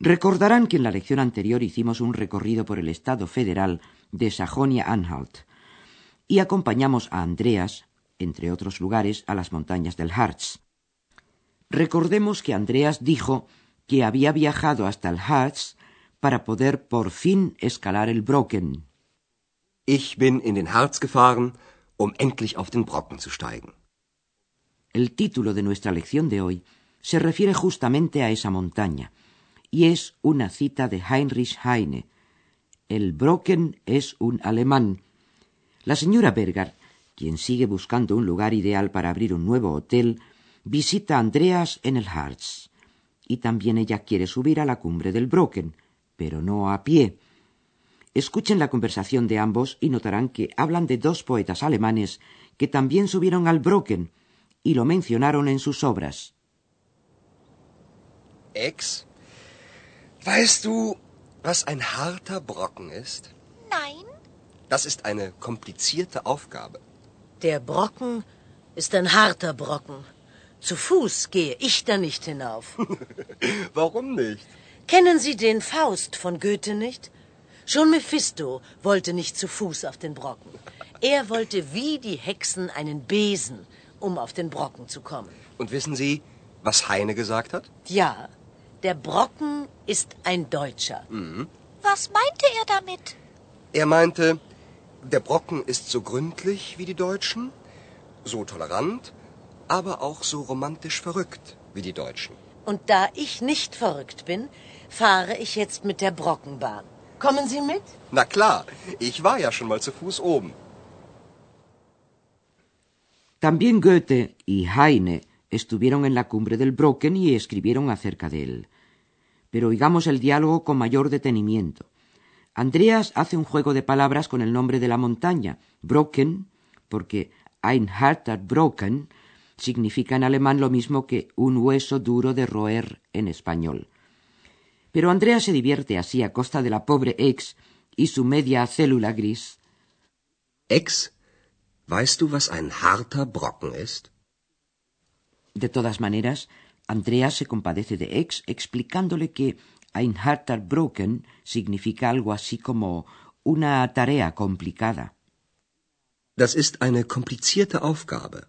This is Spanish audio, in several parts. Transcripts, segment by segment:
Recordarán que en la lección anterior hicimos un recorrido por el Estado federal de Sajonia-Anhalt y acompañamos a Andreas, entre otros lugares, a las montañas del Harz. Recordemos que Andreas dijo que había viajado hasta el Harz para poder por fin escalar el Brocken. Ich bin in den Harz gefahren, um endlich auf den Brocken zu steigen. El título de nuestra lección de hoy se refiere justamente a esa montaña, y es una cita de Heinrich Heine. El Brocken es un alemán. La señora Berger, quien sigue buscando un lugar ideal para abrir un nuevo hotel, visita a Andreas en el Harz. Y también ella quiere subir a la cumbre del Brocken, pero no a pie. Escuchen la conversación de ambos y notarán que hablan de dos poetas alemanes que también subieron al Brocken y lo mencionaron en sus obras. Ex, weißt du, was ein harter Brocken ist? Nein, Das ist eine komplizierte Aufgabe. Der Brocken ist ein harter Brocken. Zu Fuß gehe ich da nicht hinauf. Warum nicht? Kennen Sie den Faust von Goethe nicht? Schon Mephisto wollte nicht zu Fuß auf den Brocken. Er wollte wie die Hexen einen Besen, um auf den Brocken zu kommen. Und wissen Sie, was Heine gesagt hat? Ja, der Brocken ist ein Deutscher. was meinte er damit? Er meinte, der Brocken ist so gründlich wie die Deutschen, so tolerant, aber auch so romantisch verrückt wie die Deutschen. Und da ich nicht verrückt bin, fahre ich jetzt mit der Brockenbahn. Kommen Sie mit? Na klar, ich war ja schon mal zu Fuß oben. También Goethe y Heine estuvieron en la cumbre del Brocken y escribieron acerca de él. Pero oigamos el diálogo con mayor detenimiento. Andreas hace un juego de palabras con el nombre de la montaña, Brocken, porque ein harter Brocken significa en alemán lo mismo que un hueso duro de roer en español. Pero Andreas se divierte así a costa de la pobre ex y su media célula gris. Ex, weißt du, was ein harter Brocken ist? De todas maneras, Andreas se compadece de Ex explicándole que ein harter Brocken significa algo así como una tarea complicada. Das ist eine komplizierte Aufgabe.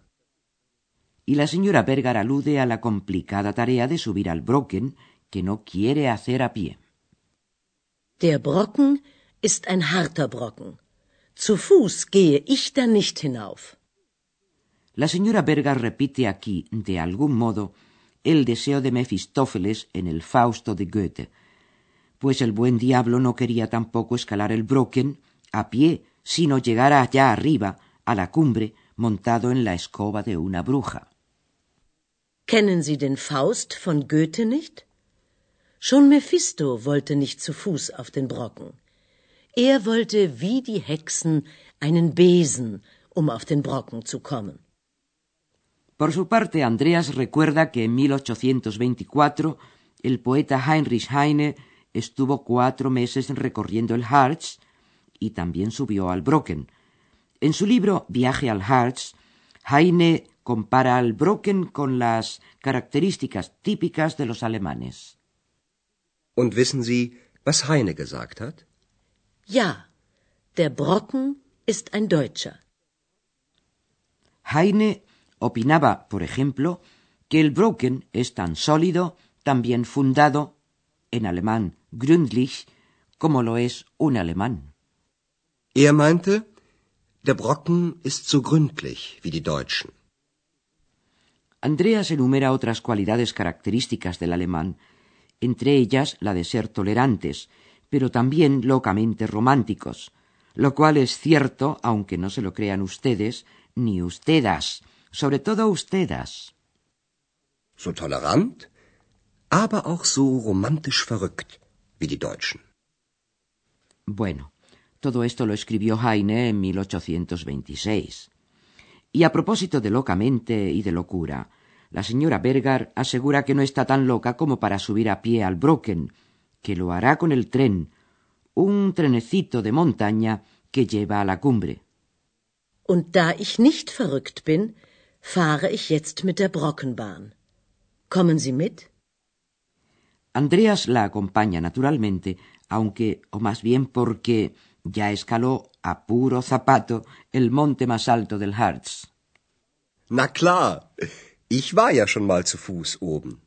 Y la señora Berger alude a la complicada tarea de subir al Brocken que no quiere hacer a pie. Der Brocken ist ein harter Brocken. Zu Fuß gehe ich da nicht hinauf. La señora Berger repite aquí, de algún modo, el deseo de Mefistófeles en el Fausto de Goethe, pues el buen diablo no quería tampoco escalar el Brocken a pie, sino llegar allá arriba, a la cumbre, montado en la escoba de una bruja. Kennen Sie den Faust von Goethe nicht? Schon Mephisto wollte nicht zu Fuß auf den Brocken. Er wollte wie die Hexen einen Besen, um auf den Brocken zu kommen. Por su parte, Andreas recuerda que en 1824 el poeta Heinrich Heine estuvo cuatro meses recorriendo el Harz y también subió al Brocken. En su libro Viaje al Harz, Heine compara al Brocken con las características típicas de los alemanes. Und wissen Sie, was Heine gesagt hat? Ja, der Brocken ist ein Deutscher. Heine opinaba, por ejemplo, que el Brocken es tan sólido, tan bien fundado, en alemán gründlich, como lo es un alemán. Er meinte, der Brocken ist so gründlich wie die Deutschen. Andreas enumera otras cualidades características del alemán, entre ellas la de ser tolerantes, pero también locamente románticos, lo cual es cierto, aunque no se lo crean ustedes, ni ustedas, sobre todo ustedes. So tolerant, aber auch so romantisch verrückt wie die Deutschen. Bueno, todo esto lo escribió Heine en 1826. Y a propósito de locamente y de locura, la señora Berger asegura que no está tan loca como para subir a pie al Brocken, que lo hará con el tren, un trenecito de montaña que lleva a la cumbre. Und da ich nicht verrückt bin, fahre ich jetzt mit der Brockenbahn. Kommen Sie mit? Andreas la acompaña naturalmente, aunque, o más bien porque ya escaló a puro zapato el monte más alto del Harz. Na klar, ich war ja schon mal zu Fuß oben.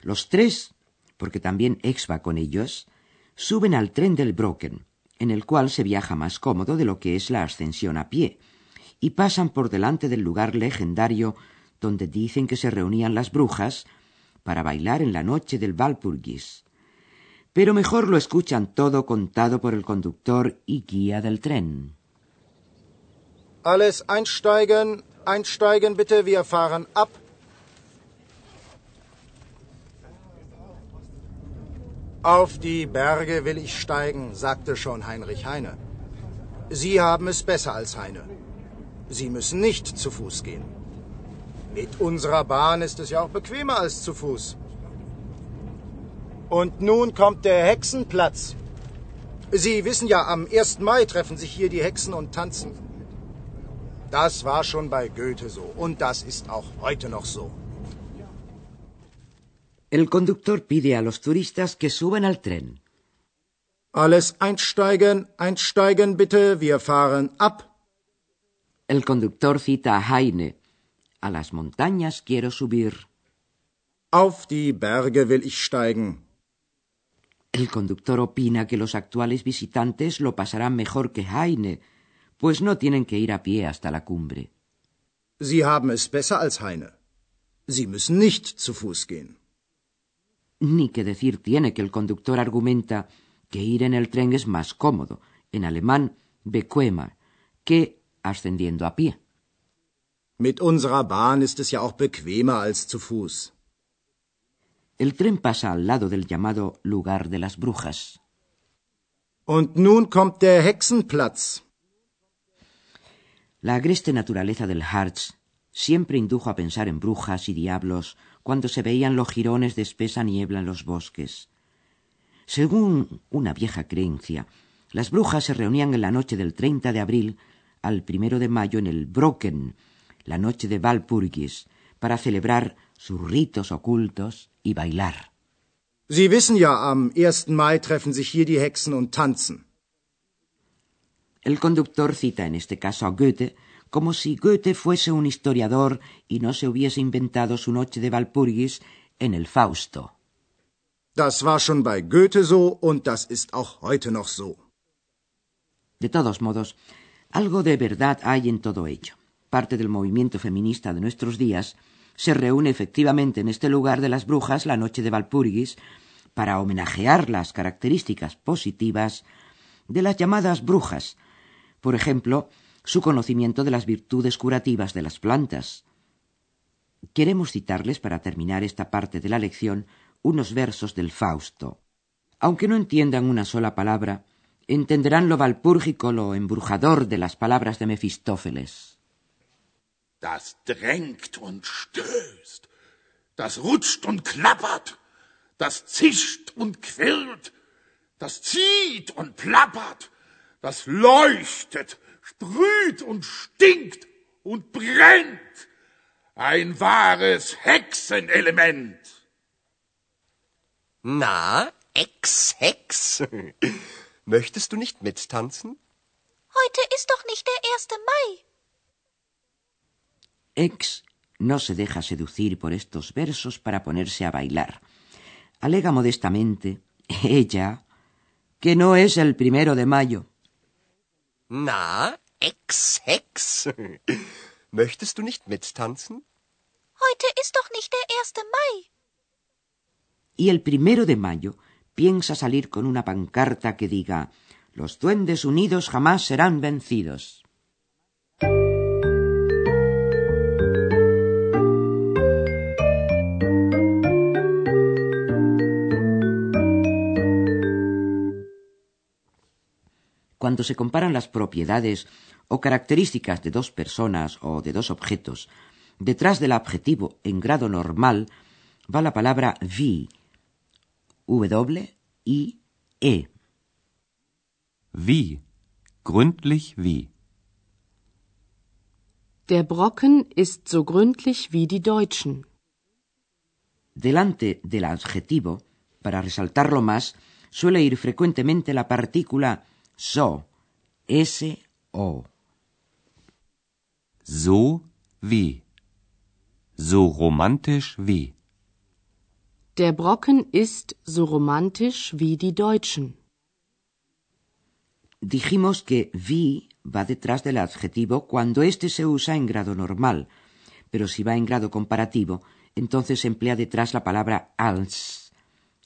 Los tres, porque también Ex va con ellos, suben al tren del Brocken, en el cual se viaja más cómodo de lo que es la ascensión a pie, y pasan por delante del lugar legendario donde dicen que se reunían las brujas para bailar en la noche del Walpurgis. Pero mejor lo escuchan todo contado por el conductor y guía del tren. Alles einsteigen, einsteigen bitte, wir fahren ab. Auf die Berge will ich steigen, sagte schon Heinrich Heine. Sie haben es besser als Heine. Sie müssen nicht zu Fuß gehen. Mit unserer Bahn ist es ja auch bequemer als zu Fuß. Und nun kommt der Hexenplatz. Sie wissen ja, am 1. Mai treffen sich hier die Hexen und tanzen. Das war schon bei Goethe so und das ist auch heute noch so. El conductor pide a los turistas que suban al tren. Alles einsteigen, einsteigen bitte, wir fahren ab. El conductor cita a Heine. A las montañas quiero subir. Auf die Berge will ich steigen. El conductor opina que los actuales visitantes lo pasarán mejor que Heine, pues no tienen que ir a pie hasta la cumbre. Sie haben es besser als Heine. Sie müssen nicht zu Fuß gehen. Ni que decir tiene que el conductor argumenta que ir en el tren es más cómodo, en alemán bequemer, que ascendiendo a pie. Mit unserer Bahn ist es ja auch bequemer als zu Fuß. El tren pasa al lado del llamado lugar de las brujas. Und nun kommt der Hexenplatz. La agreste naturaleza del Harz siempre indujo a pensar en brujas y diablos cuando se veían los jirones de espesa niebla en los bosques. Según una vieja creencia, las brujas se reunían en la noche del 30 de abril al primero de mayo en el Brocken, la noche de Walpurgis, para celebrar sus ritos ocultos y bailar. Sie wissen ja, am 1. Mai treffen sich hier die Hexen und tanzen. El conductor cita en este caso a Goethe como si Goethe fuese un historiador y no se hubiese inventado su noche de Walpurgis en el Fausto. Das war schon bei Goethe so und das ist auch heute noch so. De todos modos, algo de verdad hay en todo ello. Parte del movimiento feminista de nuestros días se reúne efectivamente en este lugar de las brujas la noche de Walpurgis para homenajear las características positivas de las llamadas brujas, por ejemplo, su conocimiento de las virtudes curativas de las plantas. Queremos citarles para terminar esta parte de la lección unos versos del Fausto. Aunque no entiendan una sola palabra, entenderán lo valpúrgico, lo embrujador de las palabras de Mefistófeles. Das drängt und stößt, das rutscht und klappert, das zischt und quirlt, das zieht und plappert, das leuchtet, sprüht und stinkt und brennt. Ein wahres Hexenelement. Na, Ex-Hex. Möchtest du nicht mittanzen? Heute ist doch nicht der 1. Mai. Ex no se deja seducir por estos versos para ponerse a bailar. Alega modestamente, ella, que no es el primero de mayo. Na, Ex-Hex. Möchtest du nicht mittanzen? Heute ist doch nicht der 1. Mai. Y el primero de mayo piensa salir con una pancarta que diga Los duendes unidos jamás serán vencidos. Cuando se comparan las propiedades o características de dos personas o de dos objetos, detrás del adjetivo en grado normal va la palabra vi, W, I, E. Wie. Gründlich wie. Der Brocken ist so gründlich wie die Deutschen. Delante del adjetivo, para resaltarlo más, suele ir frecuentemente la partícula so, S-O. So wie. So romantisch wie. Der Brocken ist so romantisch wie die Deutschen. Dijimos que wie va detrás del adjetivo cuando éste se usa en grado normal, pero si va en grado comparativo, entonces se emplea detrás la palabra als.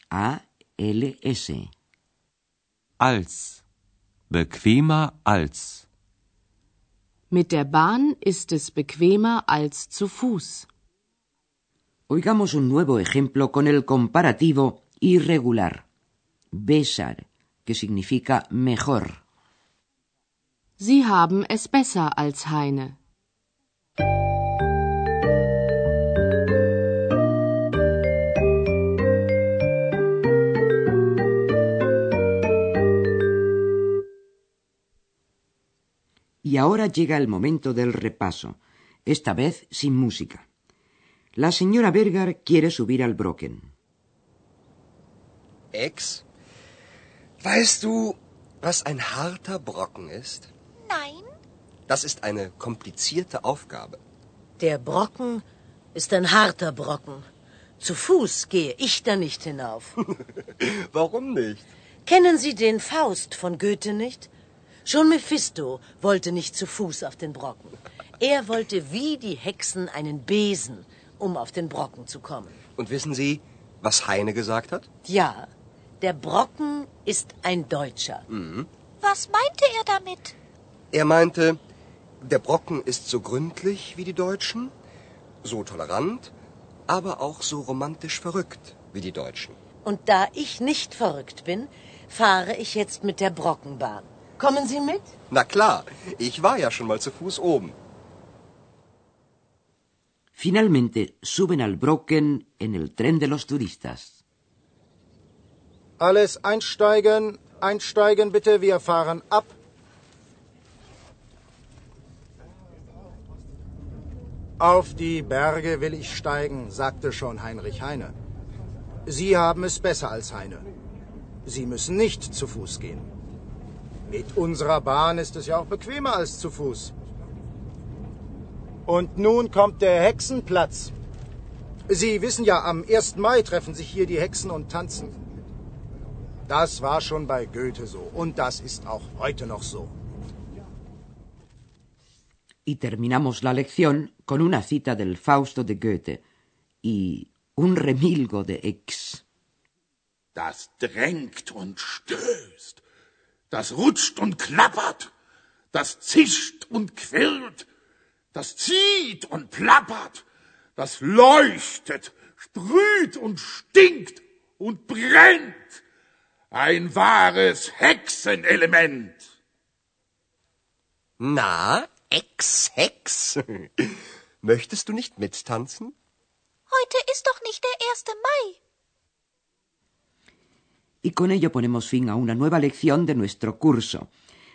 A-L-S. Als. Bequemer als. Mit der Bahn ist es bequemer als zu Fuß. Oigamos un nuevo ejemplo con el comparativo irregular. Besar, que significa mejor. Sie haben es besser als Heine. Y ahora llega el momento del repaso, esta vez sin música. La señora Berger quiere subir al Brocken. Ex, weißt du, was ein harter Brocken ist? Nein, Das ist eine komplizierte Aufgabe. Der Brocken ist ein harter Brocken. Zu Fuß gehe ich da nicht hinauf. Warum nicht? Kennen Sie den Faust von Goethe nicht? Schon Mephisto wollte nicht zu Fuß auf den Brocken. Er wollte wie die Hexen einen Besen, um auf den Brocken zu kommen. Und wissen Sie, was Heine gesagt hat? Ja, der Brocken ist ein Deutscher. was meinte er damit? Er meinte, der Brocken ist so gründlich wie die Deutschen, so tolerant, aber auch so romantisch verrückt wie die Deutschen. Und da ich nicht verrückt bin, fahre ich jetzt mit der Brockenbahn. Kommen Sie mit? Na klar, ich war ja schon mal zu Fuß oben. Finalmente suben al Brocken en el tren de los turistas. Alles einsteigen, einsteigen bitte, wir fahren ab. Auf die Berge will ich steigen, sagte schon Heinrich Heine. Sie haben es besser als Heine. Sie müssen nicht zu Fuß gehen. Mit unserer Bahn ist es ja auch bequemer als zu Fuß. Und nun kommt der Hexenplatz. Sie wissen ja, am 1. Mai treffen sich hier die Hexen und tanzen. Das war schon bei Goethe so und das ist auch heute noch so. Y terminamos la lección con una cita del Fausto de Goethe y un remilgo de Ex. Das drängt und stößt, das rutscht und klappert, das zischt und quirlt, das zieht und plappert, das leuchtet, sprüht und stinkt und brennt. Ein wahres Hexenelement. Na, Ex-Hex? Möchtest du nicht mittanzen? Heute ist doch nicht der 1. Mai. Y con ello ponemos fin a una nueva lección de nuestro curso.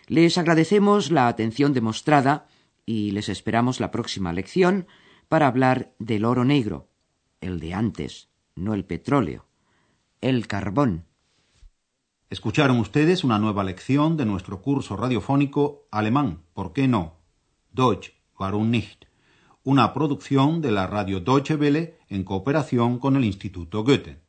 Les agradecemos la atención demostrada y les esperamos la próxima lección para hablar del oro negro, el de antes, no el petróleo, el carbón. Escucharon ustedes una nueva lección de nuestro curso radiofónico Alemán, ¿por qué no? Deutsch, warum nicht? Una producción de la radio Deutsche Welle en cooperación con el Instituto Goethe.